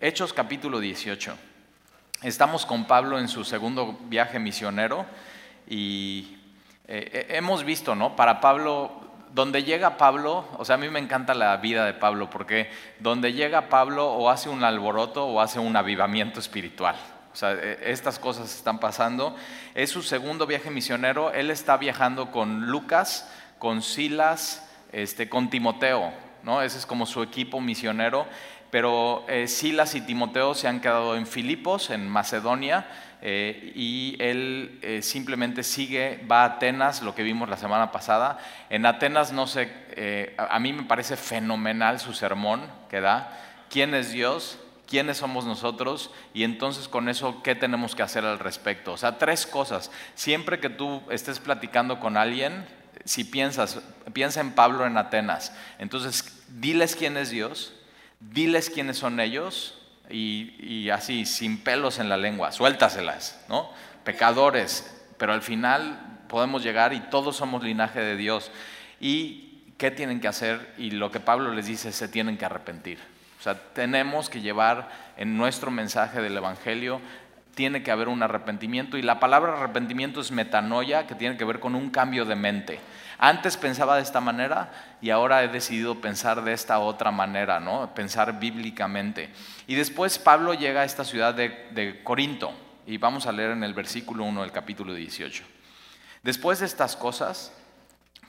Hechos capítulo 18. Estamos con Pablo en su segundo viaje misionero y eh, hemos visto, ¿no? Para Pablo, donde llega Pablo, o sea, a mí me encanta la vida de Pablo porque donde llega Pablo o hace un alboroto o hace un avivamiento espiritual. O sea, e, estas cosas están pasando. Es su segundo viaje misionero. Él está viajando con Lucas, con Silas, este, con Timoteo. ¿no? Ese es como su equipo misionero. Pero eh, Silas y Timoteo se han quedado en Filipos, en Macedonia, eh, y él eh, simplemente sigue, va a Atenas, lo que vimos la semana pasada. En Atenas, no sé, a mí me parece fenomenal su sermón que da. ¿Quién es Dios? quiénes somos nosotros y entonces con eso qué tenemos que hacer al respecto. O sea, tres cosas. Siempre que tú estés platicando con alguien, si piensas, piensa en Pablo en Atenas, entonces diles quién es Dios, diles quiénes son ellos y, así, sin pelos en la lengua, suéltaselas, ¿no? Pecadores, pero al final podemos llegar y todos somos linaje de Dios. ¿Y qué tienen que hacer? Y lo que Pablo les dice, se tienen que arrepentir. O sea, tenemos que llevar en nuestro mensaje del Evangelio, tiene que haber un arrepentimiento y la palabra arrepentimiento es metanoia, que tiene que ver con un cambio de mente. Antes pensaba de esta manera y ahora he decidido pensar de esta otra manera, ¿no? Pensar bíblicamente. Y después Pablo llega a esta ciudad de, Corinto y vamos a leer en el versículo 1 del capítulo 18. Después de estas cosas,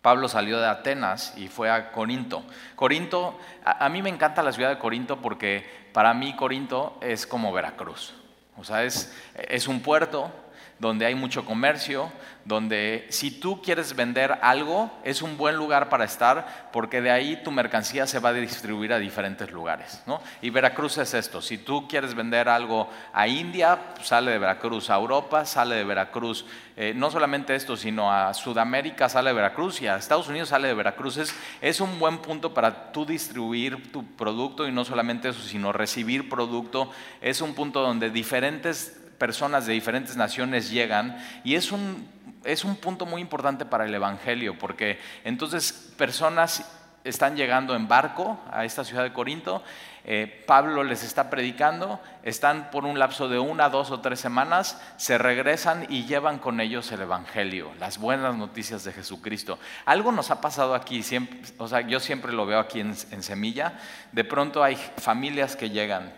Pablo salió de Atenas y fue a Corinto. Corinto, a, mí me encanta la ciudad de Corinto porque para mí Corinto es como Veracruz. O sea, es, es un puerto, donde hay mucho comercio, donde si tú quieres vender algo, es un buen lugar para estar, porque de ahí tu mercancía se va a distribuir a diferentes lugares. ¿no? Y Veracruz es esto, si tú quieres vender algo a India, sale de Veracruz, a Europa sale de Veracruz, eh, no solamente esto, sino a Sudamérica sale de Veracruz y a Estados Unidos sale de Veracruz. Es, es un buen punto para tú distribuir tu producto y no solamente eso, sino recibir producto. Es un punto donde diferentes personas de diferentes naciones llegan y es un, es un punto muy importante para el Evangelio, porque entonces personas están llegando en barco a esta ciudad de Corinto, eh, Pablo les está predicando, están por un lapso de una, dos o tres semanas, se regresan y llevan con ellos el Evangelio, las buenas noticias de Jesucristo. Algo nos ha pasado aquí, siempre, o sea, yo siempre lo veo aquí en, en Semilla, de pronto hay familias que llegan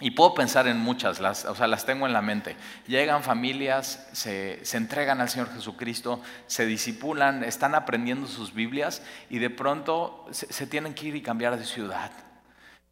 y puedo pensar en muchas, las, o sea, las tengo en la mente. Llegan familias, se, entregan al Señor Jesucristo, se disipulan, están aprendiendo sus Biblias y de pronto se tienen que ir y cambiar de ciudad.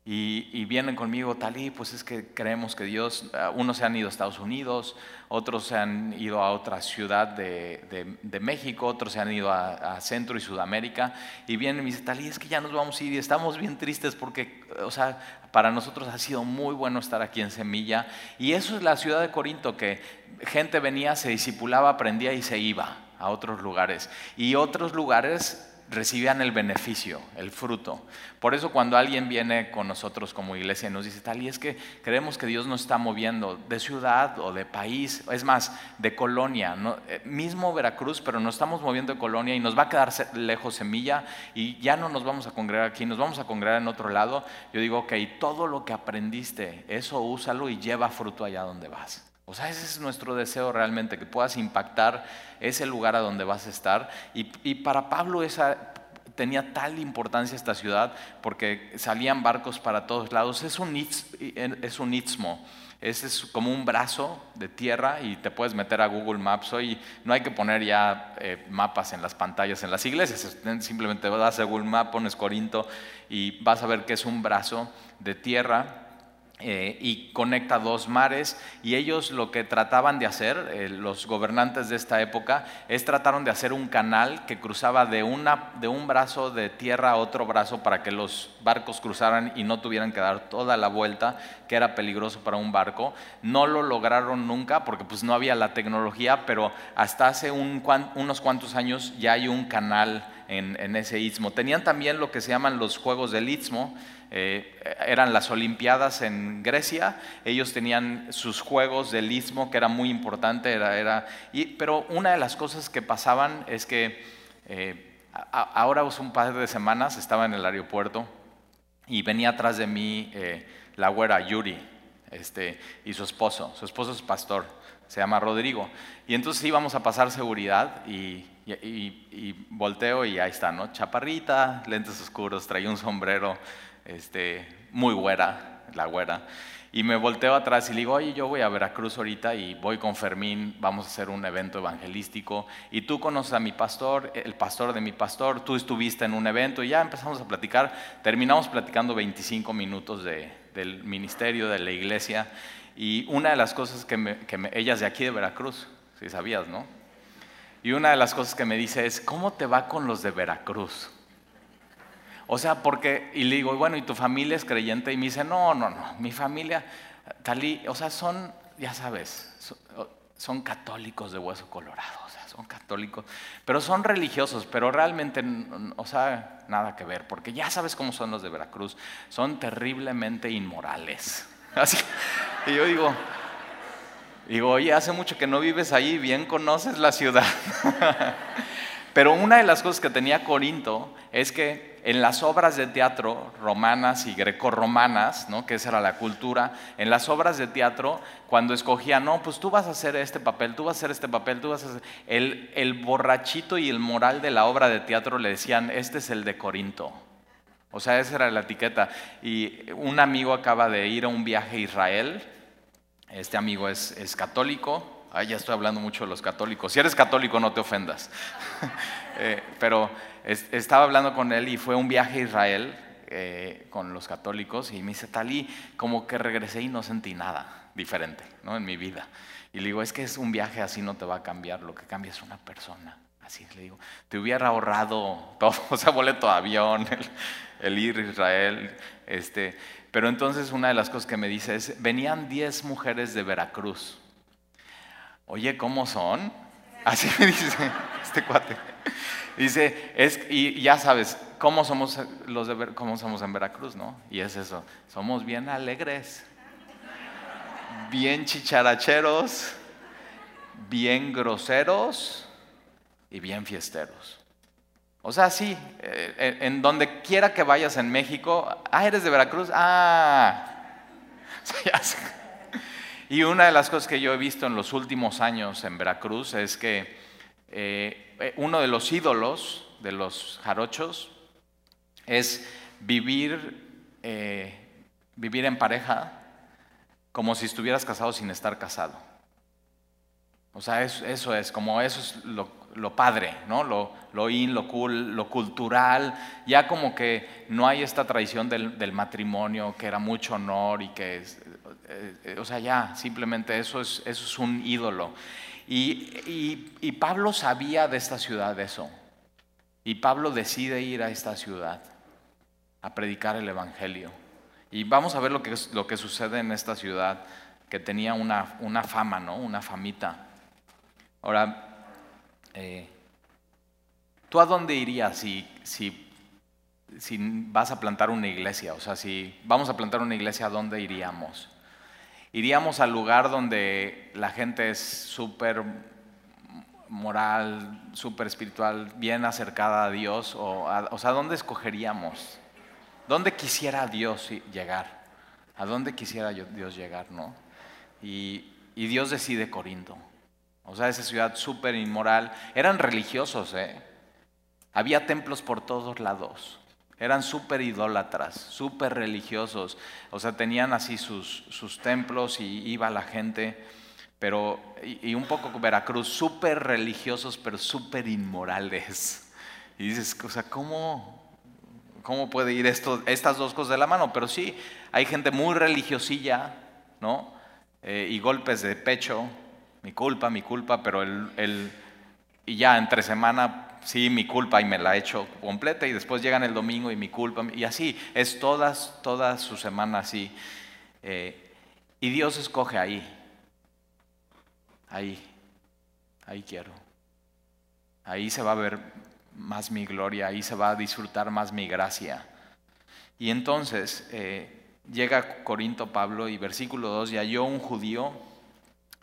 Y, vienen conmigo, tal y pues es que creemos que Dios, ah, unos se han ido a Estados Unidos, otros se han ido a otra ciudad de, México, otros se han ido a, Centro y Sudamérica, y vienen y me dicen, tal y es que ya nos vamos a ir y estamos bien tristes porque, o sea, para nosotros ha sido muy bueno estar aquí en Semilla. Y eso es la ciudad de Corinto, que gente venía, se disipulaba, aprendía y se iba a otros lugares. Y otros lugares recibían el beneficio, el fruto. Por eso cuando alguien viene con nosotros como iglesia y nos dice, tal, y es que creemos que Dios nos está moviendo de ciudad o de país, es más, de colonia, eh, mismo Veracruz, pero nos estamos moviendo de colonia y nos va a quedar lejos semilla y ya no nos vamos a congregar aquí, nos vamos a congregar en otro lado. Yo digo, ok, todo lo que aprendiste, eso úsalo y lleva fruto allá donde vas. O sea, ese es nuestro deseo realmente, que puedas impactar ese lugar a donde vas a estar. Y, para Pablo esa, tenía tal importancia esta ciudad porque salían barcos para todos lados. Es un, es un istmo. Ese es como un brazo de tierra y te puedes meter a Google Maps hoy. No hay que poner ya eh, mapas en las pantallas en las iglesias. Simplemente vas a Google Maps, pones Corinto y vas a ver que es un brazo de tierra eh, y conecta dos mares y ellos lo que trataban de hacer, eh, los gobernantes de esta época, es trataron de hacer un canal que cruzaba de, una, de un brazo de tierra a otro brazo para que los barcos cruzaran y no tuvieran que dar toda la vuelta, que era peligroso para un barco. No lo lograron nunca porque pues no había la tecnología, pero hasta hace unos cuantos años ya hay un canal en, ese istmo. Tenían también lo que se llaman los Juegos del Istmo, eh, eran las Olimpiadas en Grecia, ellos tenían sus juegos del istmo, que era muy importante, era, era y, pero una de las cosas que pasaban es que eh, ahora hace un par de semanas estaba en el aeropuerto y venía atrás de mí eh, la güera Yuri este, y su esposo. Su esposo es pastor, se llama Rodrigo. Y entonces íbamos a pasar seguridad y, y, volteo y ahí está, ¿no? Chaparrita, lentes oscuros, traía un sombrero este, muy güera, la güera. Y me volteo atrás y le digo, oye, yo voy a Veracruz ahorita y voy con Fermín, vamos a hacer un evento evangelístico. Y tú conoces a mi pastor, el pastor de mi pastor, tú estuviste en un evento y ya empezamos a platicar. Terminamos platicando 25 minutos del ministerio, de la iglesia. Y una de las cosas que, me, ella es de aquí de Veracruz, si sabías, ¿no? Y una de las cosas que me dice es, ¿cómo te va con los de Veracruz? O sea, porque, y le digo, bueno, ¿y tu familia es creyente? Y me dice, no, no, no, mi familia, talí, o sea, son, ya sabes, son, católicos de hueso colorado, o sea, son católicos, pero son religiosos, pero realmente, o sea, nada que ver, porque ya sabes cómo son los de Veracruz, son terriblemente inmorales. Así, y yo digo, digo, oye, hace mucho que no vives ahí, bien conoces la ciudad. Pero una de las cosas que tenía Corinto es que en las obras de teatro romanas y grecorromanas, ¿no? que esa era la cultura, en las obras de teatro, cuando escogían, no, pues tú vas a hacer este papel, tú vas a hacer este papel, tú vas a hacer... El, el borrachito y el moral de la obra de teatro le decían, este es el de Corinto. O sea, esa era la etiqueta. Y un amigo acaba de ir a un viaje a Israel, este amigo es, es católico, Ay, ya estoy hablando mucho de los católicos. Si eres católico, no te ofendas. Eh, pero estaba hablando con él y fue un viaje a Israel eh, con los católicos y me dice, Talí, como que regresé y no sentí nada diferente ¿no? en mi vida. Y le digo, es que es un viaje así no te va a cambiar, lo que cambia es una persona. Así le digo, te hubiera ahorrado todo, o sea, boleto de avión, ir a Israel. Este, pero entonces una de las cosas que me dice es, venían 10 mujeres de Veracruz Oye, ¿cómo son? Así me dice este cuate. Dice, es, y ya sabes, ¿cómo somos, los de, cómo somos en Veracruz, no? Y es eso, somos bien alegres, bien chicharacheros, bien groseros y bien fiesteros. O sea, sí, eh, en donde quiera que vayas en México, ah, eres de Veracruz, ah, y una de las cosas que yo he visto en los últimos años en Veracruz es que eh, uno de los ídolos de los jarochos es vivir, eh, vivir en pareja como si estuvieras casado sin estar casado. O sea, eso, es, como eso es lo, padre, ¿no? Lo, lo in, lo cool, lo cultural. Ya como que no hay esta tradición del, matrimonio, que era mucho honor y que es, eh, o sea, ya, simplemente eso es, eso es un ídolo. Y, Pablo sabía de esta ciudad eso. Y Pablo decide ir a esta ciudad a predicar el Evangelio. Y vamos a ver lo que, lo que sucede en esta ciudad, que tenía una, una fama, ¿no? Una famita. Ahora, eh, ¿tú a dónde irías si, si, si vas a plantar una iglesia? O sea, si vamos a plantar una iglesia, ¿a dónde iríamos? Iríamos al lugar donde la gente es súper moral, súper espiritual, bien acercada a Dios, o, o sea, ¿dónde escogeríamos? ¿Dónde quisiera Dios llegar? ¿A dónde quisiera Dios llegar, no? Y, y Dios decide Corinto. O sea, esa ciudad súper inmoral. Eran religiosos, ¿eh? Había templos por todos lados. Eran súper idólatras, súper religiosos. O sea, tenían así sus, sus templos y iba la gente, pero, y, un poco Veracruz, súper religiosos, pero súper inmorales. Y dices, o sea, ¿cómo, cómo puede ir esto, estas dos cosas de la mano? Pero sí, hay gente muy religiosilla, ¿no? Eh, y golpes de pecho, mi culpa, mi culpa, pero el, el y ya entre semana sí, mi culpa y me la he hecho completa y después llegan el domingo y mi culpa y así, es todas, toda su semana así. Eh, y Dios escoge ahí, ahí, ahí quiero. Ahí se va a ver más mi gloria, ahí se va a disfrutar más mi gracia. Y entonces eh, llega Corinto Pablo y versículo 2, y halló un judío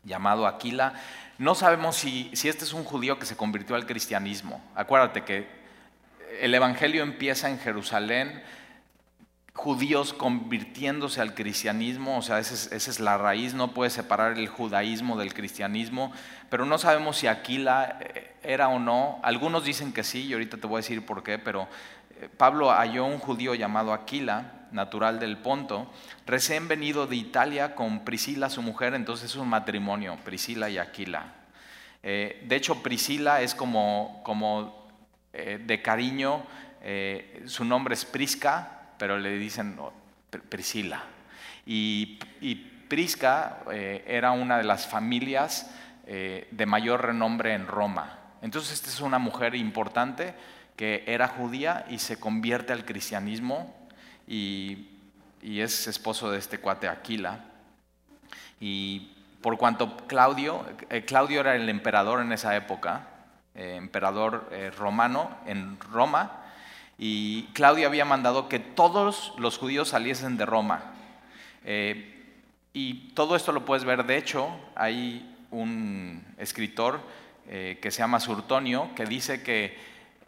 llamado Aquila, no sabemos si, este es un judío que se convirtió al cristianismo. Acuérdate que el Evangelio empieza en Jerusalén judíos convirtiéndose al cristianismo, o sea, esa es, la raíz, no puede separar el judaísmo del cristianismo, pero no sabemos si Aquila eh, era o no. Algunos dicen que sí, y ahorita te voy a decir por qué, pero Pablo halló un judío llamado Aquila, natural del Ponto, recién venido de Italia con Priscila, su mujer, entonces es un matrimonio, Priscila y Aquila. Eh, de hecho, Priscila es como, como de cariño, su nombre es Prisca, pero le dicen oh, Priscila. Y, Prisca eh, era una de las familias eh, de mayor renombre en Roma. Entonces esta es una mujer importante que era judía y se convierte al cristianismo y, es esposo de este cuate Aquila. Y por cuanto Claudio, eh, Claudio era el emperador en esa época, emperador romano en Roma, y Claudio había mandado que todos los judíos saliesen de Roma. Eh, y todo esto lo puedes ver, de hecho, hay un escritor eh, que se llama Surtonio que dice que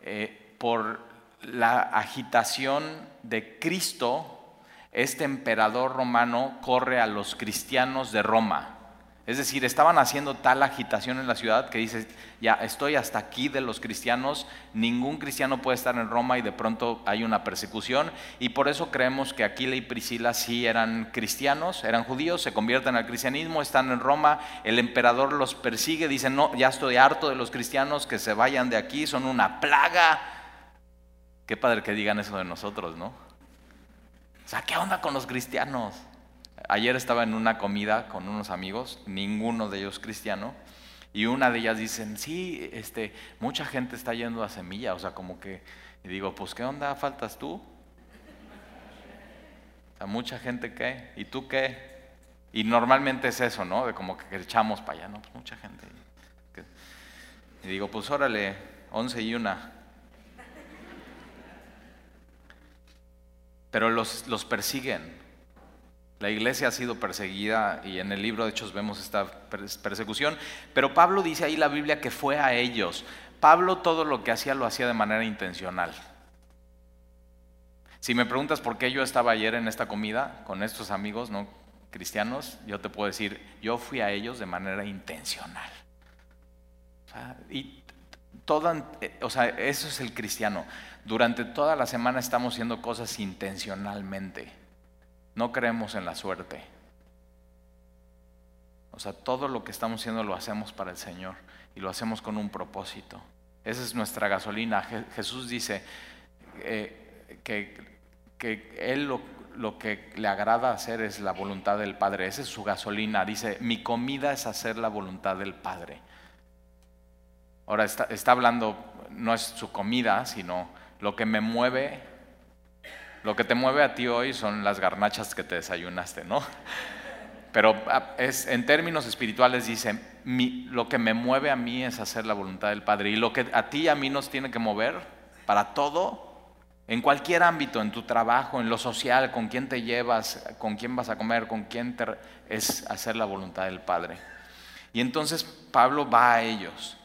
eh, por la agitación de Cristo, este emperador romano corre a los cristianos de Roma. Es decir, estaban haciendo tal agitación en la ciudad que dice, ya estoy hasta aquí de los cristianos, ningún cristiano puede estar en Roma y de pronto hay una persecución. Y por eso creemos que Aquila y Priscila sí eran cristianos, eran judíos, se convierten al cristianismo, están en Roma, el emperador los persigue, dice, no, ya estoy harto de los cristianos, que se vayan de aquí, son una plaga. Qué padre que digan eso de nosotros, ¿no? O sea, ¿qué onda con los cristianos? Ayer estaba en una comida con unos amigos, ninguno de ellos cristiano, y una de ellas dicen, sí, este, mucha gente está yendo a semilla, o sea, como que, y digo, pues ¿qué onda? ¿Faltas tú? O sea, mucha gente qué, ¿y tú qué? Y normalmente es eso, ¿no? De como que echamos para allá, ¿no? Pues mucha gente. Y digo, pues órale, once y una. Pero los, los persiguen. La iglesia ha sido perseguida y en el libro de Hechos vemos esta persecución, pero Pablo dice ahí la Biblia que fue a ellos. Pablo todo lo que hacía lo hacía de manera intencional. Si me preguntas por qué yo estaba ayer en esta comida con estos amigos no cristianos, yo te puedo decir, yo fui a ellos de manera intencional. y toda, o sea, eso es el cristiano. Durante toda la semana estamos haciendo cosas intencionalmente. No creemos en la suerte. O sea, todo lo que estamos haciendo lo hacemos para el Señor y lo hacemos con un propósito. Esa es nuestra gasolina. Jesús dice eh, que, que, Él lo, lo, que le agrada hacer es la voluntad del Padre. Esa es su gasolina. Dice, mi comida es hacer la voluntad del Padre. Ahora está, hablando, no es su comida, sino lo que me mueve lo que te mueve a ti hoy son las garnachas que te desayunaste, ¿no? Pero ah, es, en términos espirituales dice, lo que me mueve a mí es hacer la voluntad del Padre. Y lo que a ti y a mí nos tiene que mover para todo, en cualquier ámbito, en tu trabajo, en lo social, con quién te llevas, con quién vas a comer, con quién te, es hacer la voluntad del Padre. Y entonces Pablo va a ellos.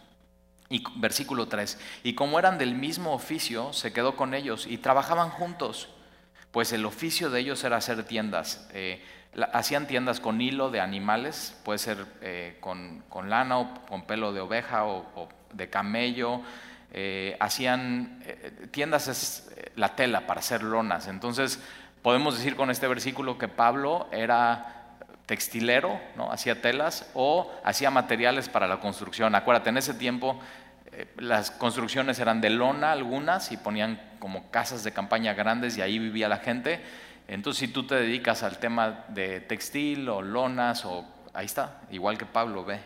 Y versículo 3, y como eran del mismo oficio, se quedó con ellos y trabajaban juntos pues el oficio de ellos era hacer tiendas. Eh, hacían tiendas con hilo de animales, puede ser eh, con, lana o con pelo de oveja o, de camello. Eh, hacían tiendas es la tela para hacer lonas. Entonces podemos decir con este versículo que Pablo era textilero, ¿no? hacía telas o hacía materiales para la construcción. Acuérdate, en ese tiempo eh, las construcciones eran de lona algunas y ponían como casas de campaña grandes y ahí vivía la gente. Entonces si tú te dedicas al tema de textil o lonas o ahí está, igual que Pablo ve.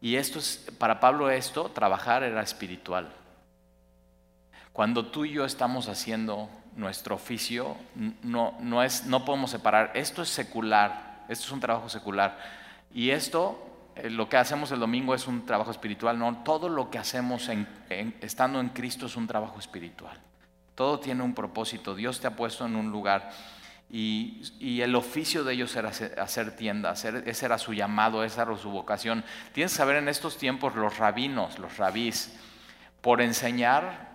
Y esto es, para Pablo esto, trabajar era espiritual. Cuando tú y yo estamos haciendo nuestro oficio, no, no, es, no podemos separar, esto es secular, esto es un trabajo secular. Y esto eh, lo que hacemos el domingo es un trabajo espiritual, no, todo lo que hacemos estando en Cristo es un trabajo espiritual. Todo tiene un propósito, Dios te ha puesto en un lugar y, el oficio de ellos era hacer tiendas, ese era su llamado, esa era su vocación. Tienes que saber en estos tiempos los rabinos, los rabís, por enseñar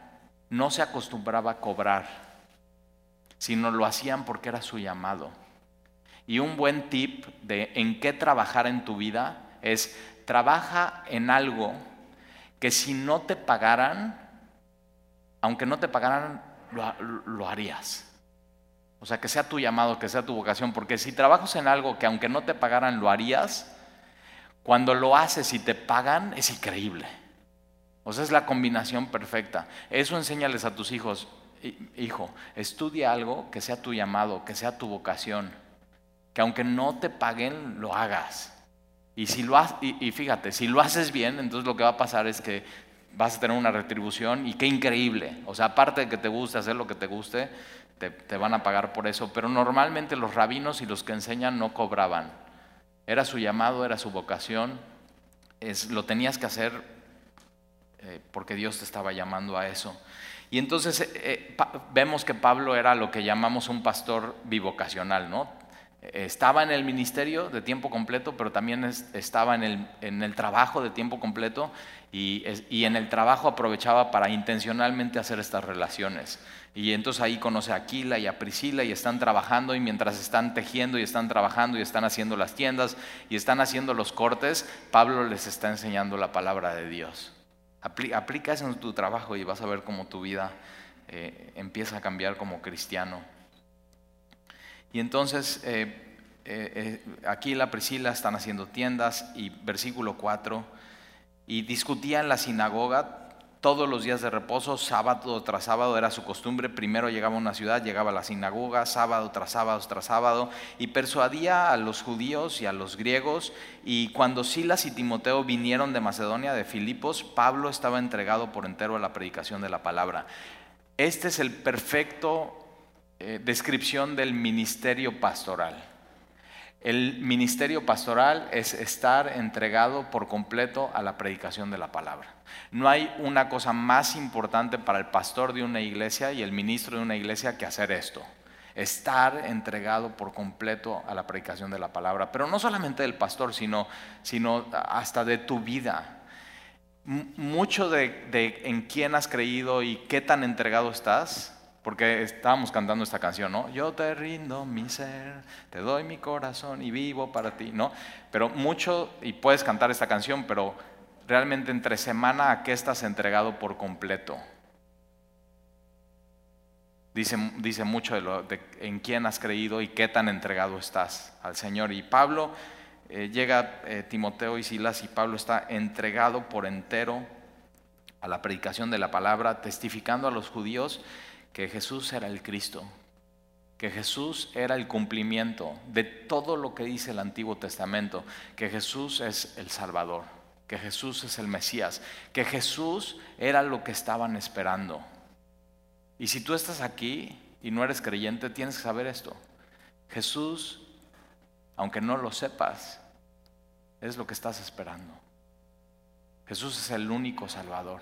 no se acostumbraba a cobrar. Sino lo hacían porque era su llamado. Y un buen tip de en qué trabajar en tu vida es trabaja en algo que si no te pagaran, aunque no te pagaran, lo, harías. O sea, que sea tu llamado, que sea tu vocación, porque si trabajas en algo que aunque no te pagaran, lo harías, cuando lo haces y te pagan, es increíble. O sea, es la combinación perfecta. Eso enséñales a tus hijos. Hijo, estudia algo que sea tu llamado, que sea tu vocación. Que aunque no te paguen, lo hagas. Y, si lo y, fíjate, si lo haces bien, entonces lo que va a pasar es que vas a tener una retribución y qué increíble. O sea, aparte de que te guste hacer lo que te guste, te, te, van a pagar por eso. Pero normalmente los rabinos y los que enseñan no cobraban. Era su llamado, era su vocación. Es, lo tenías que hacer eh, porque Dios te estaba llamando a eso. Y entonces eh, eh, vemos que Pablo era lo que llamamos un pastor bivocacional, ¿no? Estaba en el ministerio de tiempo completo, pero también estaba en el, en el, trabajo de tiempo completo y, y, en el trabajo aprovechaba para intencionalmente hacer estas relaciones. Y entonces ahí conoce a Aquila y a Priscila y están trabajando y mientras están tejiendo y están trabajando y están haciendo las tiendas y están haciendo los cortes, Pablo les está enseñando la palabra de Dios. Aplica eso en tu trabajo y vas a ver cómo tu vida eh, empieza a cambiar como cristiano. Y entonces eh, eh, aquí la Priscila están haciendo tiendas y versículo 4, y discutía en la sinagoga todos los días de reposo, sábado tras sábado era su costumbre. Primero llegaba a una ciudad, llegaba a la sinagoga, sábado tras sábado tras sábado, y persuadía a los judíos y a los griegos. Y cuando Silas y Timoteo vinieron de Macedonia, de Filipos, Pablo estaba entregado por entero a la predicación de la palabra. Este es el perfecto eh, descripción del ministerio pastoral. El ministerio pastoral es estar entregado por completo a la predicación de la palabra. No hay una cosa más importante para el pastor de una iglesia y el ministro de una iglesia que hacer esto. Estar entregado por completo a la predicación de la palabra. Pero no solamente del pastor, sino, sino hasta de tu vida. mucho de, de en quién has creído y qué tan entregado estás porque estábamos cantando esta canción, ¿no? Yo te rindo mi ser, te doy mi corazón y vivo para ti, ¿no? Pero mucho, y puedes cantar esta canción, pero realmente entre semana a qué estás entregado por completo. Dice, dice mucho de, lo, de en quién has creído y qué tan entregado estás al Señor. Y Pablo, eh, llega eh, Timoteo y Silas y Pablo está entregado por entero a la predicación de la palabra, testificando a los judíos que Jesús era el Cristo, que Jesús era el cumplimiento de todo lo que dice el Antiguo Testamento, que Jesús es el Salvador, que Jesús es el Mesías, que Jesús era lo que estaban esperando. Y si tú estás aquí y no eres creyente, tienes que saber esto. Jesús, aunque no lo sepas, es lo que estás esperando. Jesús es el único Salvador.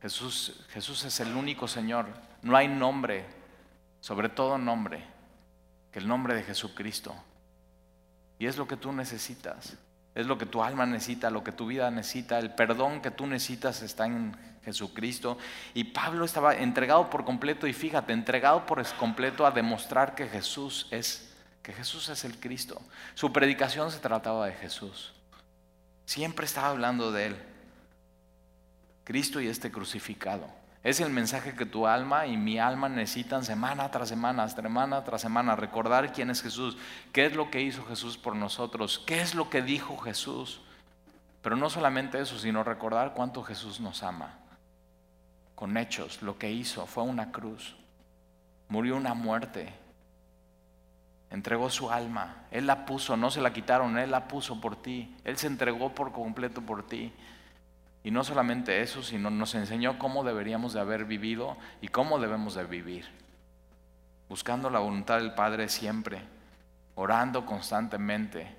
Jesús, Jesús es el único Señor. No hay nombre, sobre todo nombre, que el nombre de Jesucristo. Y es lo que tú necesitas. Es lo que tu alma necesita, lo que tu vida necesita. El perdón que tú necesitas está en Jesucristo. Y Pablo estaba entregado por completo, y fíjate, entregado por completo a demostrar que Jesús es, que Jesús es el Cristo. Su predicación se trataba de Jesús. Siempre estaba hablando de Él. Cristo y este crucificado. Es el mensaje que tu alma y mi alma necesitan semana tras semana, semana tras semana, recordar quién es Jesús, qué es lo que hizo Jesús por nosotros, qué es lo que dijo Jesús. Pero no solamente eso, sino recordar cuánto Jesús nos ama. Con hechos, lo que hizo fue una cruz, murió una muerte, entregó su alma, Él la puso, no se la quitaron, Él la puso por ti, Él se entregó por completo por ti. Y no solamente eso, sino nos enseñó cómo deberíamos de haber vivido y cómo debemos de vivir. Buscando la voluntad del Padre siempre, orando constantemente,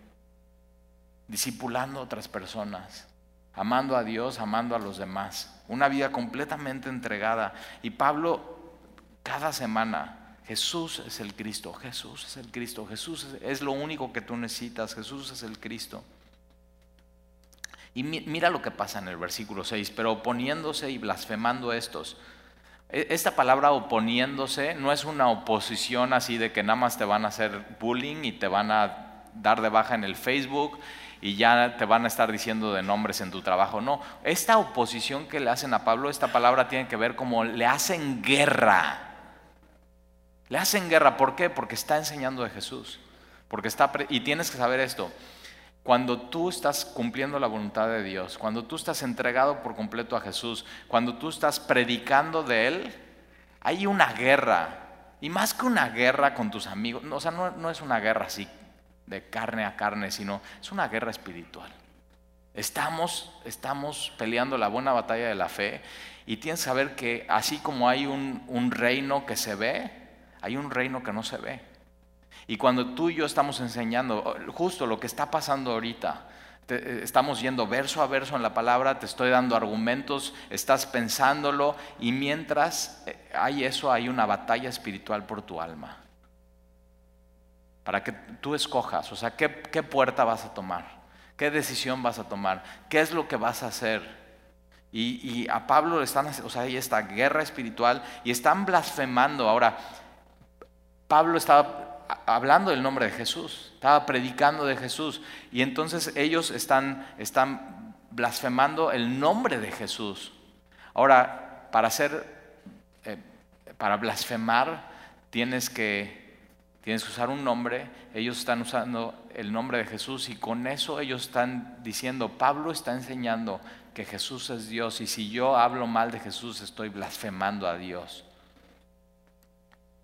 discipulando a otras personas, amando a Dios, amando a los demás. Una vida completamente entregada. Y Pablo, cada semana, Jesús es el Cristo, Jesús es el Cristo, Jesús es, lo único que tú necesitas, Jesús es el Cristo. Y mira lo que pasa en el versículo 6, pero oponiéndose y blasfemando estos, E, esta palabra oponiéndose no es una oposición así de que nada más te van a hacer bullying y te van a dar de baja en el Facebook y ya te van a estar diciendo de nombres en tu trabajo. No, esta oposición que le hacen a Pablo, esta palabra tiene que ver como le hacen guerra. Le hacen guerra, ¿por qué? Porque está enseñando de Jesús. Porque está y tienes que saber esto. Cuando tú estás cumpliendo la voluntad de Dios, cuando tú estás entregado por completo a Jesús, cuando tú estás predicando de Él, hay una guerra. Y más que una guerra con tus amigos, o sea, no, es una guerra así de carne a carne, sino es una guerra espiritual. Estamos, estamos peleando la buena batalla de la fe y tienes que saber que así como hay un reino que se ve, hay un reino que no se ve. Y cuando tú y yo estamos enseñando justo lo que está pasando ahorita, eh, estamos yendo verso a verso en la palabra, te estoy dando argumentos, estás pensándolo y mientras eh, hay eso, hay una batalla espiritual por tu alma. Para que tú escojas, o sea, ¿qué, qué puerta vas a tomar? ¿Qué decisión vas a tomar? ¿Qué es lo que vas a hacer? Y, y, a Pablo le están, o sea, hay esta guerra espiritual y están blasfemando. Ahora, Pablo estaba hablando del nombre de Jesús, estaba predicando de Jesús. Y entonces ellos están, están blasfemando el nombre de Jesús. Ahora, para hacer, eh, para blasfemar, tienes que, tienes que usar un nombre. Ellos están usando el nombre de Jesús y con eso ellos están diciendo, Pablo está enseñando que Jesús es Dios y si yo hablo mal de Jesús estoy blasfemando a Dios.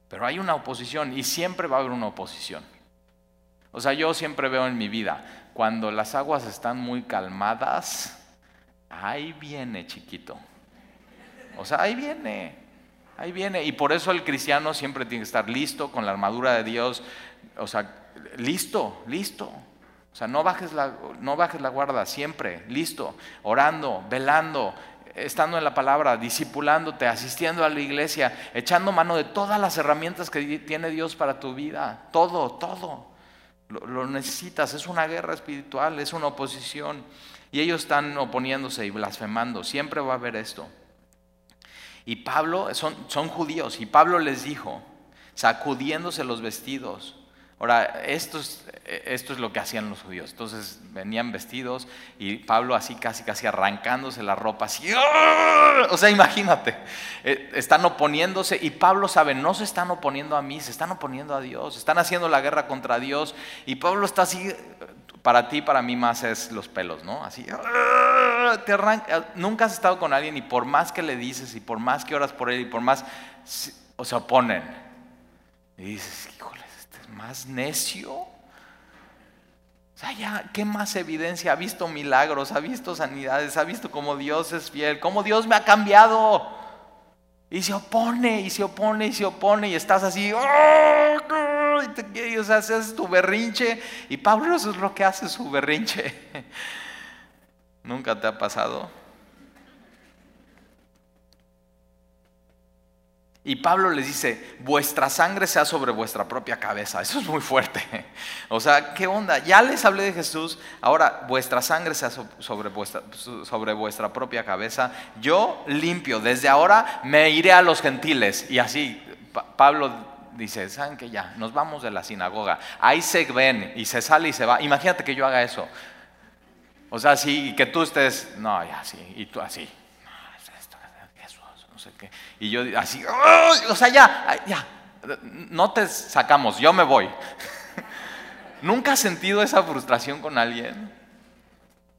Pero hay una oposición y siempre va a haber una oposición. O sea, yo siempre veo en mi vida, cuando las aguas están muy calmadas, ahí viene chiquito. O sea, ahí viene, ahí viene. Y por eso el cristiano siempre tiene que estar listo con la armadura de Dios. O sea, listo, listo. O sea, no bajes la, no bajes la guarda, siempre, listo, orando, velando, estando en la palabra, discipulándote, asistiendo a la iglesia, echando mano de todas las herramientas que tiene Dios para tu vida. Todo, todo. Lo, necesitas. Es una guerra espiritual, es una oposición. Y ellos están oponiéndose y blasfemando. Siempre va a haber esto. Y Pablo, son, son judíos, y Pablo les dijo, sacudiéndose los vestidos, Ahora, esto es, esto es lo que hacían los judíos. Entonces venían vestidos y Pablo así casi casi arrancándose la ropa, así, o sea, imagínate, eh, están oponiéndose y Pablo sabe, no se están oponiendo a mí, se están oponiendo a Dios, están haciendo la guerra contra Dios y Pablo está así, para ti, para mí más es los pelos, ¿no? Así, te arranca, nunca has estado con alguien y por más que le dices y por más que oras por él y por más, se oponen. Y dices, híjole más necio. O sea, ya, ¿qué más evidencia? Ha visto milagros, ha visto sanidades, ha visto cómo Dios es fiel, cómo Dios me ha cambiado. Y se opone, y se opone, y se opone, y estás así, ¡oh! y, te, o sea, tu berrinche. Y Pablo eso es lo que hace su berrinche. ¿Nunca te ha pasado? Y Pablo les dice, vuestra sangre sea sobre vuestra propia cabeza. Eso es muy fuerte. O sea, ¿qué onda? Ya les hablé de Jesús, ahora vuestra sangre sea sobre vuestra, sobre propia cabeza. Yo limpio, desde ahora me iré a los gentiles. Y así Pablo dice, ¿saben qué? Ya, nos vamos de la sinagoga. Ahí se ven y se sale y se va. Imagínate que yo haga eso. O sea, sí, que tú estés, no, ya, sí, y tú así. Y yo así, o sea, ya, ya, no te sacamos, yo me voy. ¿Nunca has sentido esa frustración con alguien?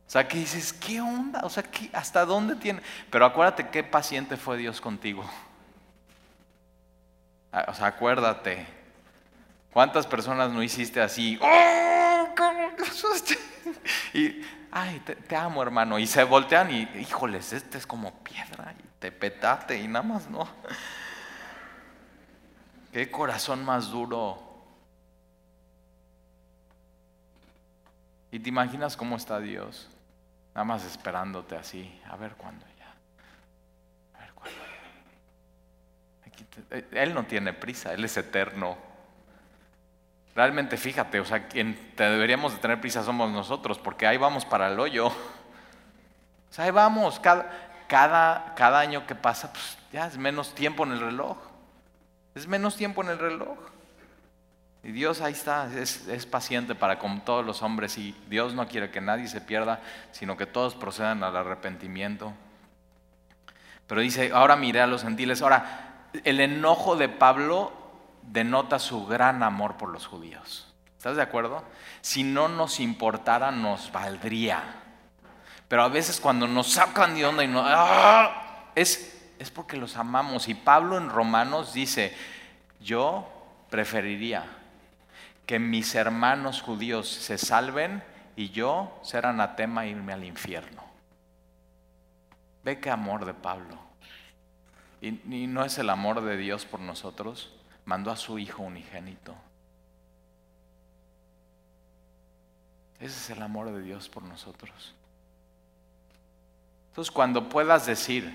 O sea, que dices, ¿qué onda? O sea, ¿hasta dónde tiene? Pero acuérdate qué paciente fue Dios contigo. Ah, o sea, acuérdate. ¿Cuántas personas no hiciste así? ¡Oh, y, ay, te, amo, hermano. Y se voltean y, híjoles, este es como piedra te petaste y nada más no. Qué corazón más duro. Y te imaginas cómo está Dios, nada más esperándote así, a ver cuándo ya. A ver cuándo ya. Eh, él no tiene prisa, Él es eterno. Realmente fíjate, o sea, quien te deberíamos de tener prisa somos nosotros, porque ahí vamos para el hoyo. O sea, ahí vamos, cada, cada, cada año que pasa, pues ya es menos tiempo en el reloj. Es menos tiempo en el reloj. Y Dios ahí está, es, es, paciente para con todos los hombres y Dios no quiere que nadie se pierda, sino que todos procedan al arrepentimiento. Pero dice, ahora miré a los gentiles. Ahora, el enojo de Pablo denota su gran amor por los judíos. ¿Estás de acuerdo? Si no nos importara, nos valdría. Pero a veces cuando nos sacan de onda y no... ¡ah! Es, es porque los amamos. Y Pablo en Romanos dice, yo preferiría que mis hermanos judíos se salven y yo ser anatema e irme al infierno. Ve qué amor de Pablo. Y, y, no es el amor de Dios por nosotros. Mandó a su Hijo unigénito. Ese es el amor de Dios por nosotros. Entonces, cuando puedas decir,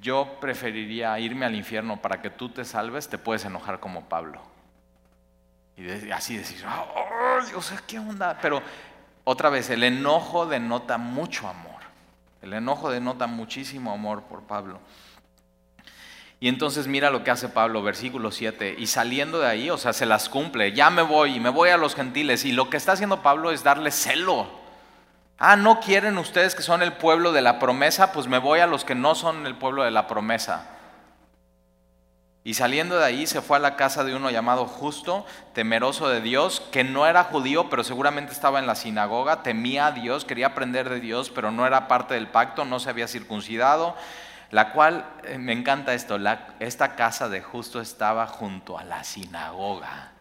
yo preferiría irme al infierno para que tú te salves, te puedes enojar como Pablo. Y así decir, oh, sea, ¿qué onda? Pero otra vez, el enojo denota mucho amor. El enojo denota muchísimo amor por Pablo. Y entonces mira lo que hace Pablo, versículo 7, y saliendo de ahí, o sea, se las cumple, ya me voy y me voy a los gentiles, y lo que está haciendo Pablo es darle celo. Ah, ¿no quieren ustedes que son el pueblo de la promesa? Pues me voy a los que no son el pueblo de la promesa. Y saliendo de ahí se fue a la casa de uno llamado justo, temeroso de Dios, que no era judío, pero seguramente estaba en la sinagoga, temía a Dios, quería aprender de Dios, pero no era parte del pacto, no se había circuncidado la cual, eh, me encanta esto, esta casa de justo estaba junto a la sinagoga.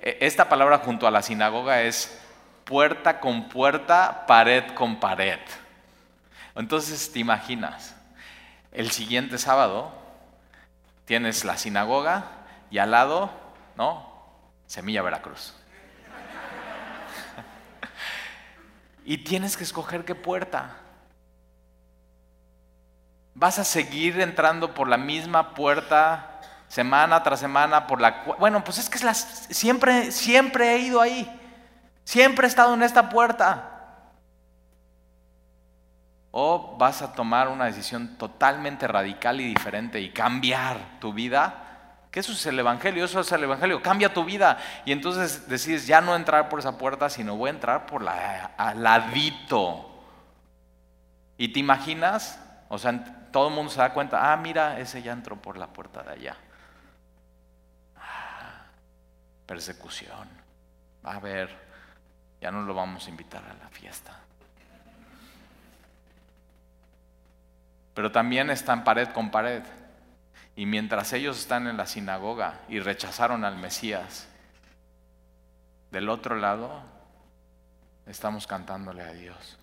E, esta palabra junto a la sinagoga es puerta con puerta, pared con pared. Entonces te imaginas, el siguiente sábado tienes la sinagoga y al lado, ¿no? Semilla Veracruz. y tienes que escoger qué puerta. Vas a seguir entrando por la misma puerta semana tras semana por la bueno, pues es que siempre siempre he ido ahí. Siempre he estado en esta puerta. O vas a tomar una decisión totalmente radical y diferente y cambiar tu vida. Que eso es el Evangelio, eso es el Evangelio, cambia tu vida. Y entonces decides ya no entrar por esa puerta, sino voy a entrar por la al ladito. ¿Y te imaginas? O sea, todo el mundo se da cuenta, ah, mira, ese ya entró por la puerta de allá. Ah, persecución. A ver, ya no lo vamos a invitar a la fiesta. Pero también están pared con pared. Y mientras ellos están en la sinagoga y rechazaron al Mesías, del otro lado estamos cantándole a Dios.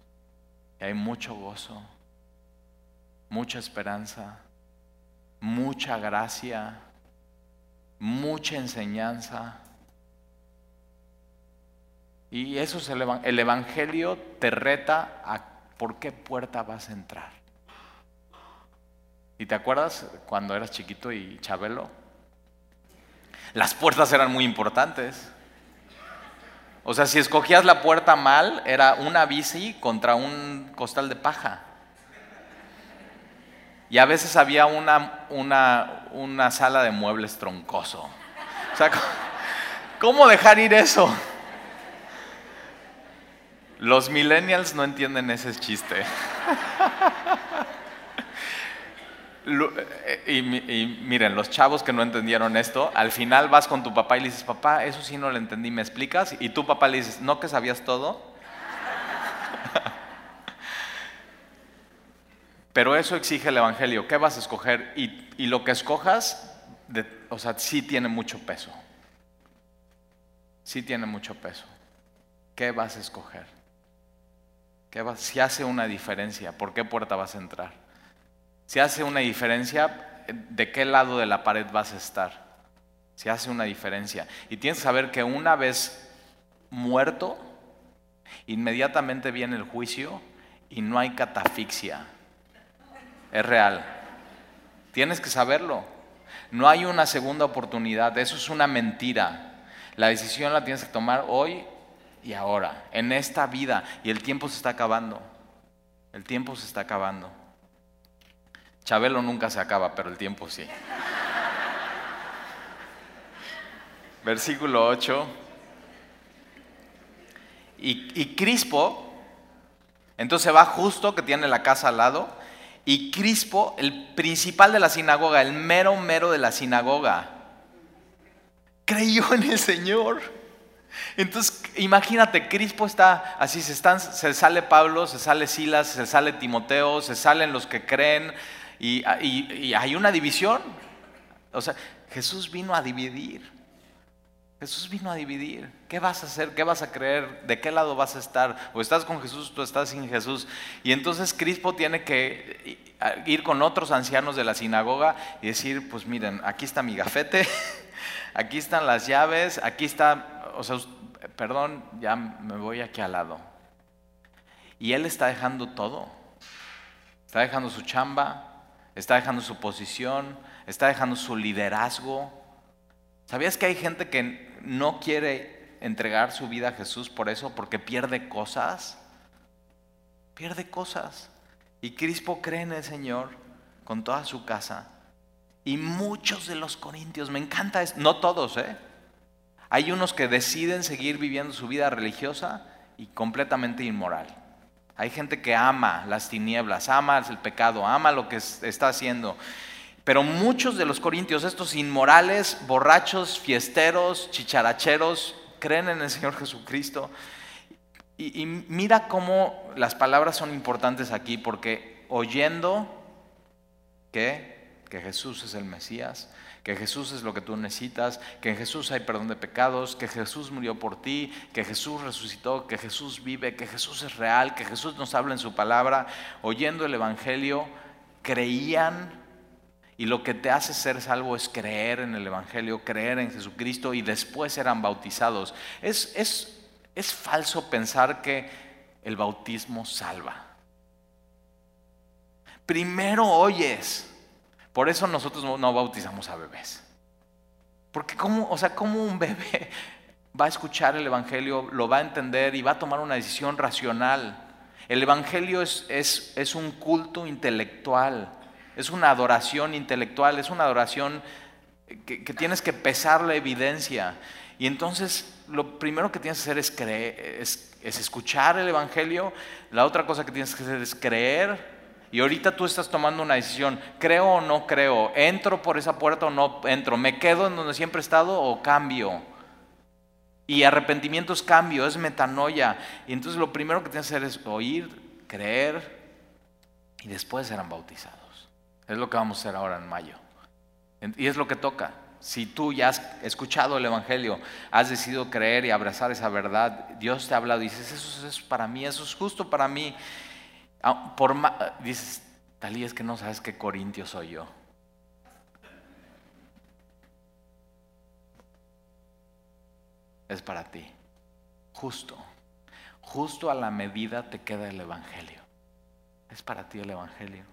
Y hay mucho gozo, mucha esperanza, mucha gracia, mucha enseñanza. Y eso es el, el Evangelio, te reta a por qué puerta vas a entrar. ¿Y te acuerdas cuando eras chiquito y Chabelo? Las puertas eran muy importantes. O sea, si escogías la puerta mal, era una bici contra un costal de paja. Y a veces había una, una, una sala de muebles troncoso. O sea, ¿cómo dejar ir eso? Los millennials no entienden ese chiste. Eh, y, miren, los chavos que no entendieron esto, al final vas con tu papá y le dices, papá, eso sí no lo entendí, ¿me explicas? Y tu papá le dices, ¿no que sabías todo? Pero eso exige el Evangelio. ¿Qué vas a escoger? Y, lo que escojas, o sea, sí tiene mucho peso. Sí tiene mucho peso. ¿Qué vas a escoger? ¿Qué si hace una diferencia, ¿por qué puerta vas a entrar? Si hace una diferencia, ¿de qué lado de la pared vas a estar? Si hace una diferencia. Y tienes que saber que una vez muerto, inmediatamente viene el juicio y no hay catafixia es real. Tienes que saberlo. No hay una segunda oportunidad, eso es una mentira. La decisión la tienes que tomar hoy y ahora, en esta vida, y el tiempo se está acabando. El tiempo se está acabando. Chabelo nunca se acaba, pero el tiempo sí. Versículo 8. Y, y Crispo, entonces va justo que tiene la casa al lado, y Crispo, el principal de la sinagoga, el mero mero de la sinagoga, creyó en el Señor. Entonces, imagínate, Crispo está así, se, están, se sale Pablo, se sale Silas, se sale Timoteo, se salen los que creen y, y hay una división. O sea, Jesús vino a dividir. Jesús vino a dividir. ¿Qué vas a hacer? ¿Qué vas a creer? ¿De qué lado vas a estar? O estás con Jesús, o estás sin Jesús. Y entonces Crispo tiene que ir con otros ancianos de la sinagoga y decir, pues miren, aquí está mi gafete, aquí están las llaves, aquí está, o sea, perdón, ya me voy aquí al lado. Y él está dejando todo. Está dejando su chamba, está dejando su posición, está dejando su liderazgo. ¿Sabías que hay gente que no quiere entregar su vida a Jesús por eso? Porque pierde cosas. Pierde cosas. Y Crispo cree en el Señor con toda su casa. Y muchos de los corintios, me encanta no todos, ¿eh? Hay unos que deciden seguir viviendo su vida religiosa y completamente inmoral. Hay gente que ama las tinieblas, ama el pecado, ama lo que está haciendo. Pero muchos de los corintios, estos inmorales, borrachos, fiesteros, chicharacheros, creen en el Señor Jesucristo y, mira cómo las palabras son importantes aquí, porque oyendo que, que Jesús es el Mesías, que Jesús es lo que tú necesitas, que en Jesús hay perdón de pecados, que Jesús murió por ti, que Jesús resucitó, que Jesús vive, que Jesús es real, que Jesús nos habla en su palabra, oyendo el Evangelio, creían y lo que te hace ser salvo es creer en el Evangelio, creer en Jesucristo y después eran bautizados. Es, es, es falso pensar que el bautismo salva. Primero oyes. Por eso nosotros no bautizamos a bebés. Porque cómo, o sea, ¿cómo un bebé va a escuchar el Evangelio, lo va a entender y va a tomar una decisión racional? El Evangelio es, es un culto intelectual, es una adoración intelectual, es una adoración que, que tienes que pesar la evidencia. Y entonces lo primero que tienes que hacer es, creer, es, escuchar el Evangelio, la otra cosa que tienes que hacer es creer. Y ahorita tú estás tomando una decisión, creo o no creo, entro por esa puerta o no entro, me quedo en donde siempre he estado o cambio. Y arrepentimiento es cambio, es metanoia. Y entonces lo primero que tienes que hacer es oír, creer y después serán bautizados. Es lo que vamos a hacer ahora en mayo. Y es lo que toca. Si tú ya has escuchado el Evangelio, has decidido creer y abrazar esa verdad, Dios te ha hablado y dices, eso es para mí, eso es justo para mí. Ah, por, dices, Talí, es que no sabes qué corintio soy yo. Es para ti, justo, justo a la medida te queda el Evangelio. Es para ti el Evangelio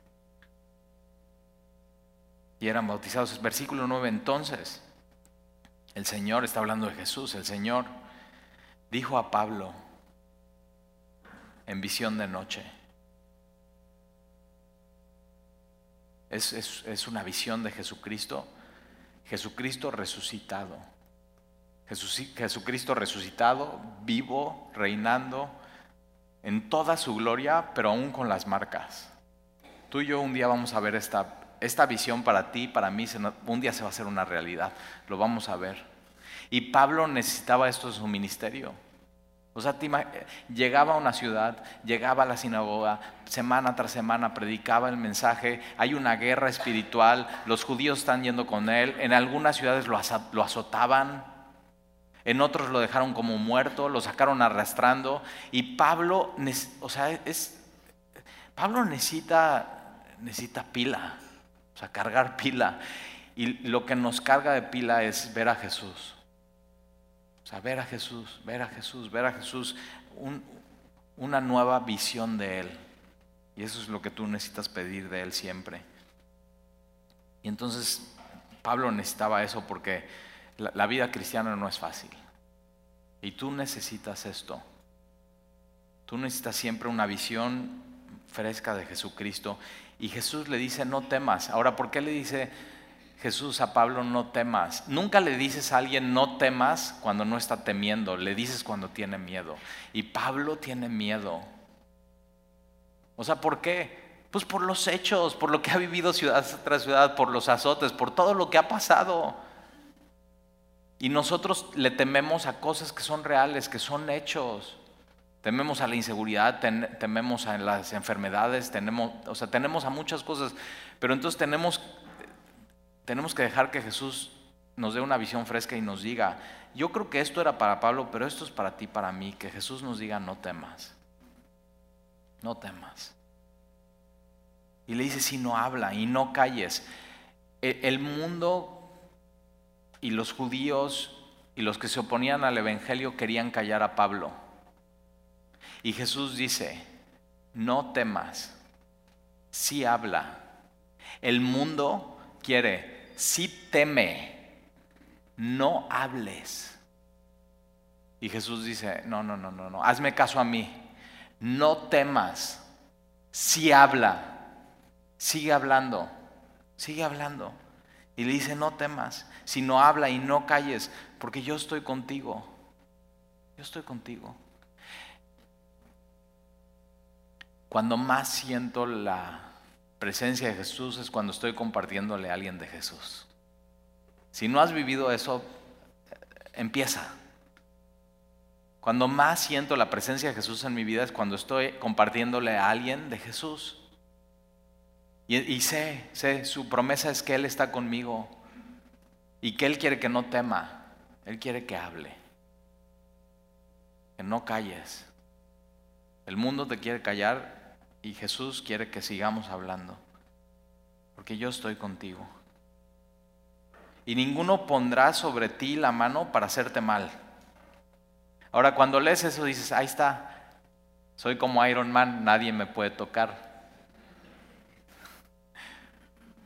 y eran bautizados. Versículo 9, entonces, el Señor está hablando de Jesús, el Señor dijo a Pablo en visión de noche, es, es una visión de Jesucristo, Jesucristo resucitado. Jesucristo resucitado, vivo, reinando en toda su gloria, pero aún con las marcas. Tú y yo un día vamos a ver esta esta visión para ti, para mí, un día se va a hacer una realidad. Lo vamos a ver. Y Pablo necesitaba esto de su ministerio. O sea, llegaba a una ciudad, llegaba a la sinagoga, semana tras semana predicaba el mensaje, hay una guerra espiritual, los judíos están yendo con él, en algunas ciudades lo, azotaban, en otros lo dejaron como muerto, lo sacaron arrastrando, y Pablo, o sea, es, Pablo necesita, necesita pila a cargar pila. Y lo que nos carga de pila es ver a Jesús. Ver a Jesús, ver a Jesús, ver a Jesús, una nueva visión de Él. Y eso es lo que tú necesitas pedir de Él siempre. Y entonces Pablo necesitaba eso porque la, la vida cristiana no es fácil. Y tú necesitas esto. Tú necesitas siempre una visión fresca de Jesucristo. Y Jesús le dice, no temas. Ahora, ¿por qué le dice Jesús a Pablo, no temas? Nunca le dices a alguien, no temas cuando no está temiendo, le dices cuando tiene miedo. Y Pablo tiene miedo. O sea, ¿por qué? Pues por los hechos, por lo que ha vivido ciudad tras ciudad, por los azotes, por todo lo que ha pasado. Y nosotros le tememos a cosas que son reales, que son hechos. Tememos a la inseguridad, tememos a las enfermedades, tenemos, o sea, tenemos a muchas cosas. Pero entonces tenemos, tenemos que dejar que Jesús nos dé una visión fresca y nos diga, yo creo que esto era para Pablo, pero esto es para ti, para mí, que Jesús nos diga, no temas, no temas. Y le dice, si no habla y no calles. E, el mundo y los judíos y los que se oponían al Evangelio querían callar a Pablo. Y Jesús dice, no temas, sí habla. El mundo quiere, sí teme, no hables. Y Jesús dice, no, no, no, no, no, hazme caso a mí, no temas, sí habla, sigue hablando, sigue hablando. Y le dice, no temas, sino habla y no calles, porque yo estoy contigo. Yo estoy contigo. Cuando más siento la presencia de Jesús es cuando estoy compartiéndole a alguien de Jesús. Si no has vivido eso, empieza. Cuando más siento la presencia de Jesús en mi vida es cuando estoy compartiéndole a alguien de Jesús. Y, sé, sé, su promesa es que Él está conmigo y que Él quiere que no tema, Él quiere que hable, que no calles. El mundo te quiere callar y Jesús quiere que sigamos hablando, porque yo estoy contigo. Y ninguno pondrá sobre ti la mano para hacerte mal. Ahora, cuando lees eso dices, ahí está, soy como Iron Man, nadie me puede tocar.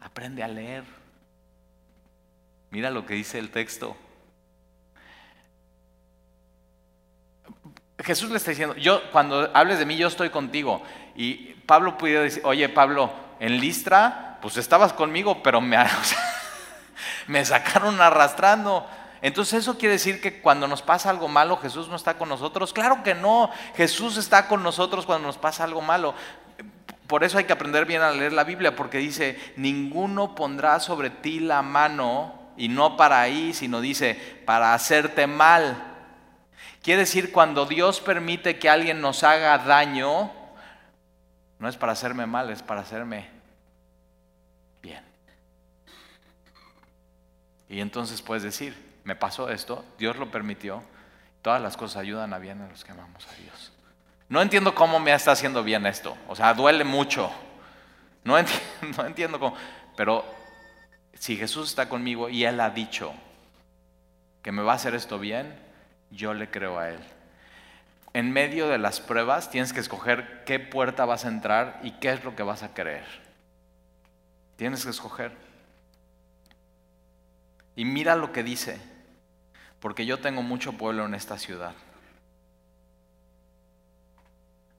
Aprende a leer. Mira lo que dice el texto. Jesús le está diciendo, yo cuando hables de mí, yo estoy contigo. Y Pablo pudiera decir, oye Pablo, en Listra, pues estabas conmigo, pero me, me sacaron arrastrando. Entonces eso quiere decir que cuando nos pasa algo malo, Jesús no está con nosotros. Claro que no, Jesús está con nosotros cuando nos pasa algo malo. Por eso hay que aprender bien a leer la Biblia, porque dice, ninguno pondrá sobre ti la mano, y no para ahí, sino dice, para hacerte mal. Quiere decir, cuando Dios permite que alguien nos haga daño, no es para hacerme mal, es para hacerme bien. Y entonces puedes decir, me pasó esto, Dios lo permitió, todas las cosas ayudan a bien a los que amamos a Dios. No entiendo cómo me está haciendo bien esto. O sea, duele mucho. No entiendo, no entiendo cómo. Pero si Jesús está conmigo y Él ha dicho que me va a hacer esto bien, yo le creo a Él. En medio de las pruebas tienes que escoger qué puerta vas a entrar y qué es lo que vas a creer. Tienes que escoger. Y mira lo que dice, porque yo tengo mucho pueblo en esta ciudad.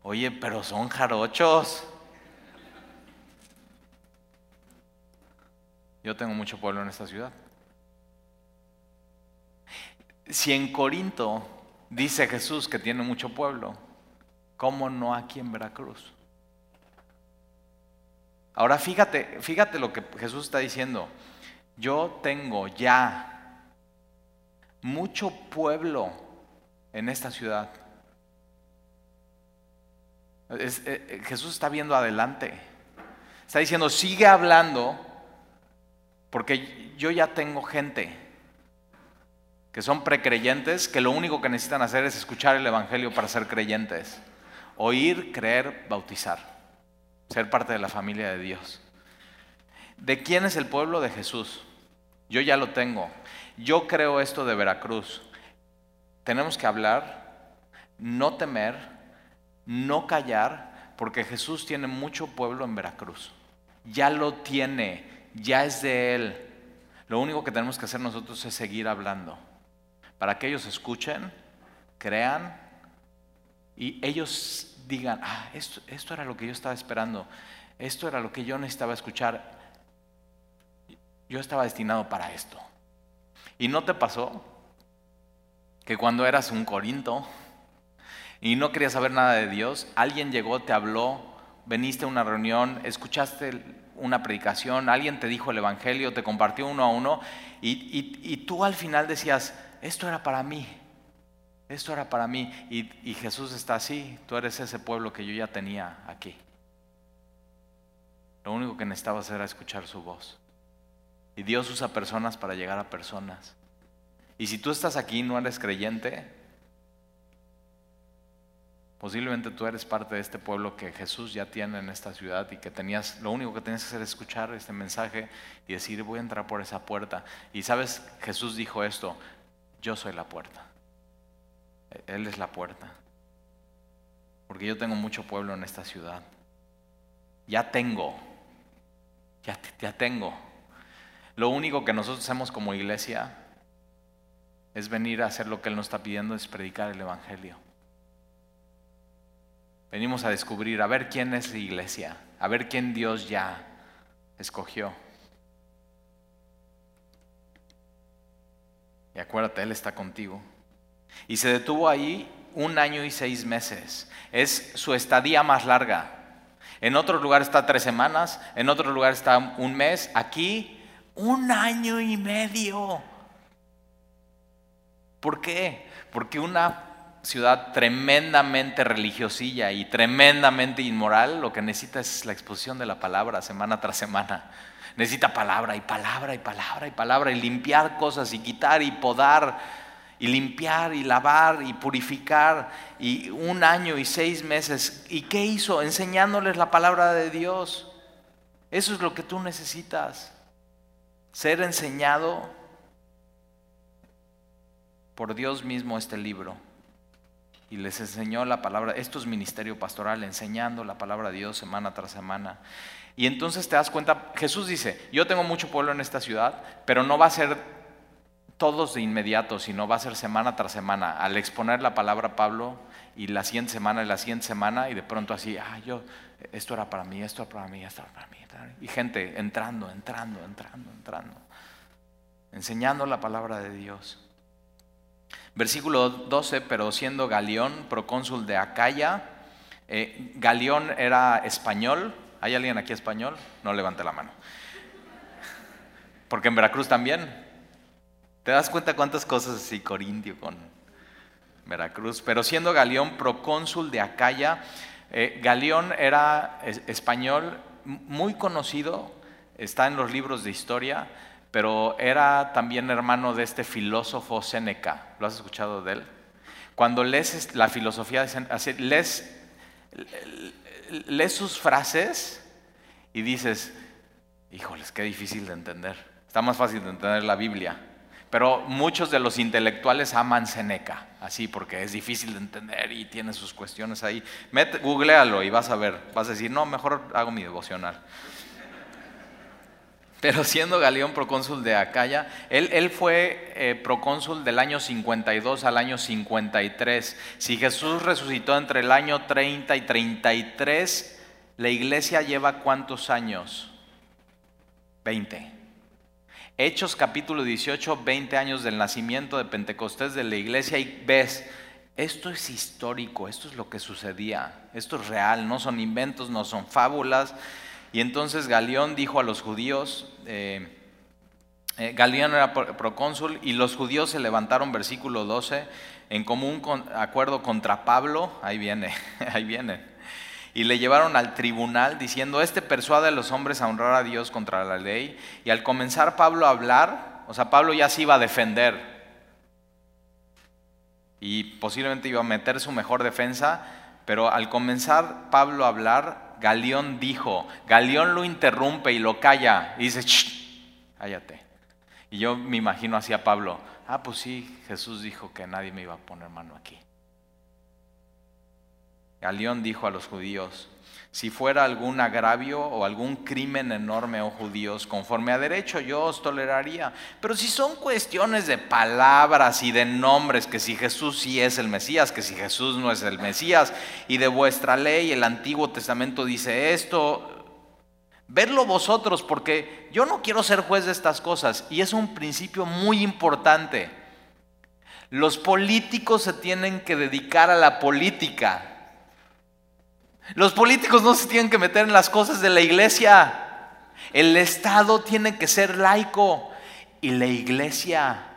Oye, pero son jarochos. Yo tengo mucho pueblo en esta ciudad. Si en Corinto dice Jesús que tiene mucho pueblo, ¿cómo no aquí en Veracruz? Ahora fíjate, fíjate lo que Jesús está diciendo. Yo tengo ya mucho pueblo en esta ciudad. Eh, eh, Jesús está viendo adelante. Está diciendo, sigue hablando, porque yo ya tengo gente que son precreyentes, que lo único que necesitan hacer es escuchar el Evangelio para ser creyentes. Oír, creer, bautizar. Ser parte de la familia de Dios. ¿De quién es el pueblo de Jesús? Yo ya lo tengo. Yo creo esto de Veracruz. Tenemos que hablar, no temer, no callar, porque Jesús tiene mucho pueblo en Veracruz. Ya lo tiene, ya es de Él. Lo único que tenemos que hacer nosotros es seguir hablando, para que ellos escuchen, crean y ellos digan, ah, esto, esto era lo que yo estaba esperando, esto era lo que yo necesitaba escuchar, yo estaba destinado para esto. ¿Y no te pasó que cuando eras un Corinto y no querías saber nada de Dios, alguien llegó, te habló, veniste a una reunión, escuchaste una predicación, alguien te dijo el Evangelio, te compartió uno a uno y, tú al final decías, esto era para mí, esto era para mí. Y, Jesús está así, tú eres ese pueblo que yo ya tenía aquí. Lo único que necesitabas era escuchar su voz. Y Dios usa personas para llegar a personas. Y si tú estás aquí y no eres creyente, posiblemente tú eres parte de este pueblo que Jesús ya tiene en esta ciudad y que tenías, lo único que tenías que hacer es escuchar este mensaje y decir, voy a entrar por esa puerta. Y sabes, Jesús dijo esto, yo soy la puerta. Él es la puerta. Porque yo tengo mucho pueblo en esta ciudad. Ya tengo, ya, tengo. Lo único que nosotros hacemos como iglesia es venir a hacer lo que Él nos está pidiendo, es predicar el Evangelio. Venimos a descubrir, a ver quién es la iglesia, a ver quién Dios ya escogió. Y acuérdate, Él está contigo. Y se detuvo ahí un año y seis meses. Es su estadía más larga. En otro lugar está tres semanas, en otro lugar está un mes. Aquí un año y medio. ¿Por qué? Porque una ciudad tremendamente religiosilla y tremendamente inmoral lo que necesita es la exposición de la palabra semana tras semana. Necesita palabra y palabra y palabra y palabra y limpiar cosas y quitar y podar y limpiar y lavar y purificar y un año y seis meses. ¿Y qué hizo? Enseñándoles la palabra de Dios. Eso es lo que tú necesitas ser enseñado por Dios mismo este libro. Y les enseñó la palabra, esto es ministerio pastoral, enseñando la palabra de Dios semana tras semana. Y entonces te das cuenta, Jesús dice, yo tengo mucho pueblo en esta ciudad, pero no va a ser todos de inmediato, sino va a ser semana tras semana. Al exponer la palabra Pablo y la siguiente semana y la siguiente semana, y de pronto así, ah, yo, esto era para mí, esto era para mí, esto era para mí. Y gente entrando, entrando, entrando, entrando. Enseñando la palabra de Dios. Versículo 12, pero siendo Galeón, procónsul de Acaya, eh, Galeón era español. ¿Hay alguien aquí español? No levante la mano. Porque en Veracruz también. ¿Te das cuenta cuántas cosas así Corintio con Veracruz? Pero siendo Galeón procónsul de Acaya, eh, Galeón era español muy conocido, está en los libros de historia, pero era también hermano de este filósofo Séneca. ¿Lo has escuchado de él? Cuando lees la filosofía de Séneca, lees, lees sus frases y dices, híjoles, qué difícil de entender. Está más fácil de entender la Biblia. Pero muchos de los intelectuales aman Seneca, así porque es difícil de entender y tiene sus cuestiones ahí. googlealo y vas a ver, vas a decir, no, mejor hago mi devocional. Pero siendo Galeón procónsul de Acaya, él, fue eh, procónsul del año 52 al año 53. Si Jesús resucitó entre el año 30 y 33, la iglesia lleva cuántos años? 20. Hechos capítulo 18, 20 años del nacimiento de Pentecostés de la iglesia y ves, esto es histórico, esto es lo que sucedía, esto es real, no son inventos, no son fábulas. Y entonces Galeón dijo a los judíos, eh, eh, Galeón era procónsul y los judíos se levantaron, versículo 12, en común acuerdo contra Pablo, ahí viene, ahí viene y le llevaron al tribunal diciendo, este persuade a los hombres a honrar a Dios contra la ley. Y al comenzar Pablo a hablar, o sea, Pablo ya se iba a defender y posiblemente iba a meter su mejor defensa, pero al comenzar Pablo a hablar, Galeón dijo, Galeón lo interrumpe y lo calla y dice, cállate. Y yo me imagino así a Pablo, ah, pues sí, Jesús dijo que nadie me iba a poner mano aquí. Galión dijo a los judíos, si fuera algún agravio o algún crimen enorme, oh judíos, conforme a derecho yo os toleraría. Pero si son cuestiones de palabras y de nombres, que si Jesús sí es el Mesías, que si Jesús no es el Mesías, y de vuestra ley el Antiguo Testamento dice esto, verlo vosotros, porque yo no quiero ser juez de estas cosas, y es un principio muy importante. Los políticos se tienen que dedicar a la política. Los políticos no se tienen que meter en las cosas de la iglesia. El Estado tiene que ser laico y la iglesia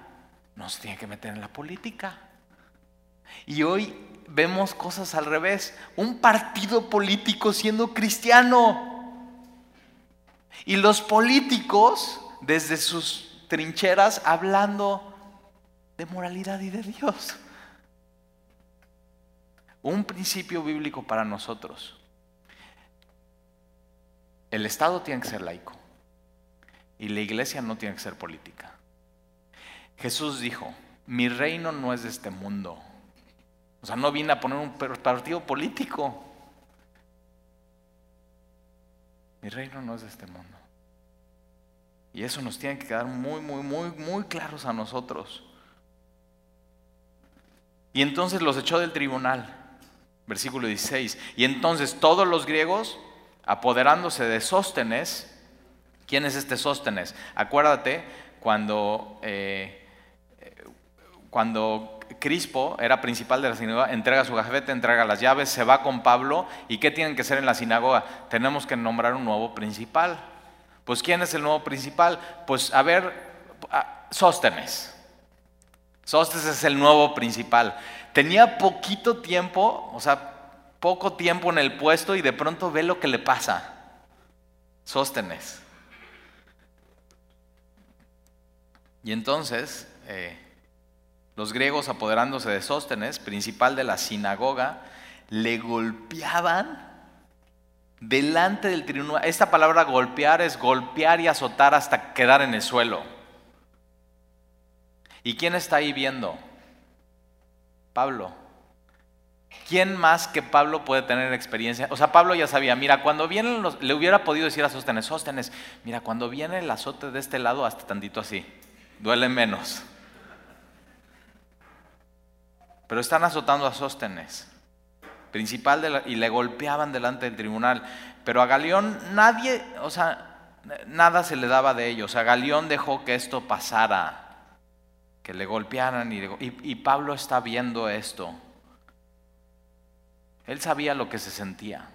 no se tiene que meter en la política. Y hoy vemos cosas al revés. Un partido político siendo cristiano. Y los políticos desde sus trincheras hablando de moralidad y de Dios un principio bíblico para nosotros. El Estado tiene que ser laico y la iglesia no tiene que ser política. Jesús dijo, mi reino no es de este mundo. O sea, no vine a poner un partido político. Mi reino no es de este mundo. Y eso nos tiene que quedar muy, muy, muy, muy claros a nosotros. Y entonces los echó del tribunal. Versículo 16. Y entonces todos los griegos, apoderándose de Sóstenes, ¿quién es este Sóstenes? Acuérdate cuando, eh, cuando Crispo era principal de la sinagoga, entrega su gafete, entrega las llaves, se va con Pablo. ¿Y qué tienen que hacer en la sinagoga? Tenemos que nombrar un nuevo principal. Pues ¿quién es el nuevo principal? Pues a ver, Sóstenes. Sóstenes es el nuevo principal tenía poquito tiempo, o sea, poco tiempo en el puesto y de pronto ve lo que le pasa. Sóstenes. Y entonces, eh, los griegos apoderándose de Sóstenes, principal de la sinagoga, le golpeaban delante del tribunal. Esta palabra golpear es golpear y azotar hasta quedar en el suelo. ¿Y quién está ahí viendo? Pablo. ¿Quién más que Pablo puede tener experiencia? O sea, Pablo ya sabía, mira, cuando vienen los, le hubiera podido decir a Sóstenes, Sóstenes, mira, cuando viene el azote de este lado, hasta tantito así, duele menos. Pero están azotando a Sóstenes, principal y le golpeaban delante del tribunal. Pero a Galeón nadie, o sea, nada se le daba de ellos. Sea, Galeón dejó que esto pasara le golpearan y, y, Pablo está viendo esto. Él sabía lo que se sentía.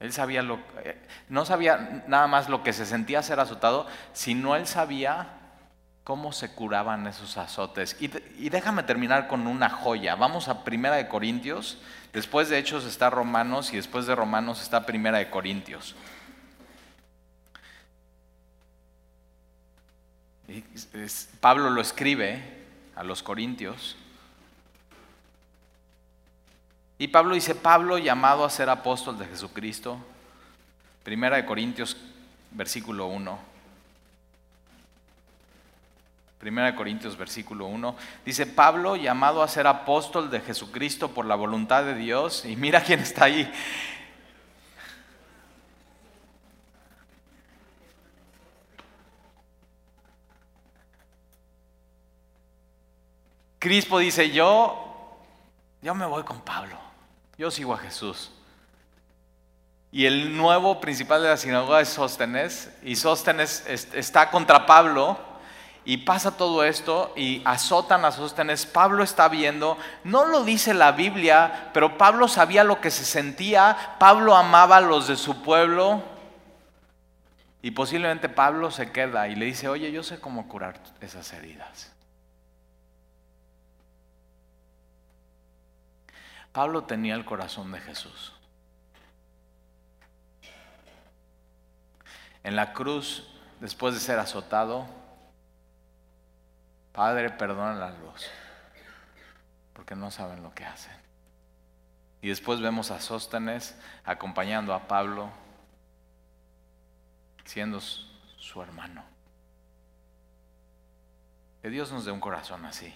Él sabía lo eh, no sabía nada más lo que se sentía ser azotado, sino él sabía cómo se curaban esos azotes. Y, y, déjame terminar con una joya. Vamos a Primera de Corintios. Después de Hechos está Romanos y después de Romanos está Primera de Corintios. Pablo lo escribe a los corintios. Y Pablo dice, Pablo llamado a ser apóstol de Jesucristo. Primera de Corintios, versículo 1. Primera de Corintios, versículo 1. Dice, Pablo llamado a ser apóstol de Jesucristo por la voluntad de Dios. Y mira quién está ahí. Crispo dice, yo, yo me voy con Pablo, yo sigo a Jesús. Y el nuevo principal de la sinagoga es Sóstenes, y Sóstenes está contra Pablo, y pasa todo esto, y azotan a Sóstenes. Pablo está viendo, no lo dice la Biblia, pero Pablo sabía lo que se sentía, Pablo amaba a los de su pueblo, y posiblemente Pablo se queda y le dice, oye, yo sé cómo curar esas heridas. Pablo tenía el corazón de Jesús. En la cruz, después de ser azotado, Padre, perdona la luz, porque no saben lo que hacen. Y después vemos a Sóstenes acompañando a Pablo, siendo su hermano. Que Dios nos dé un corazón así.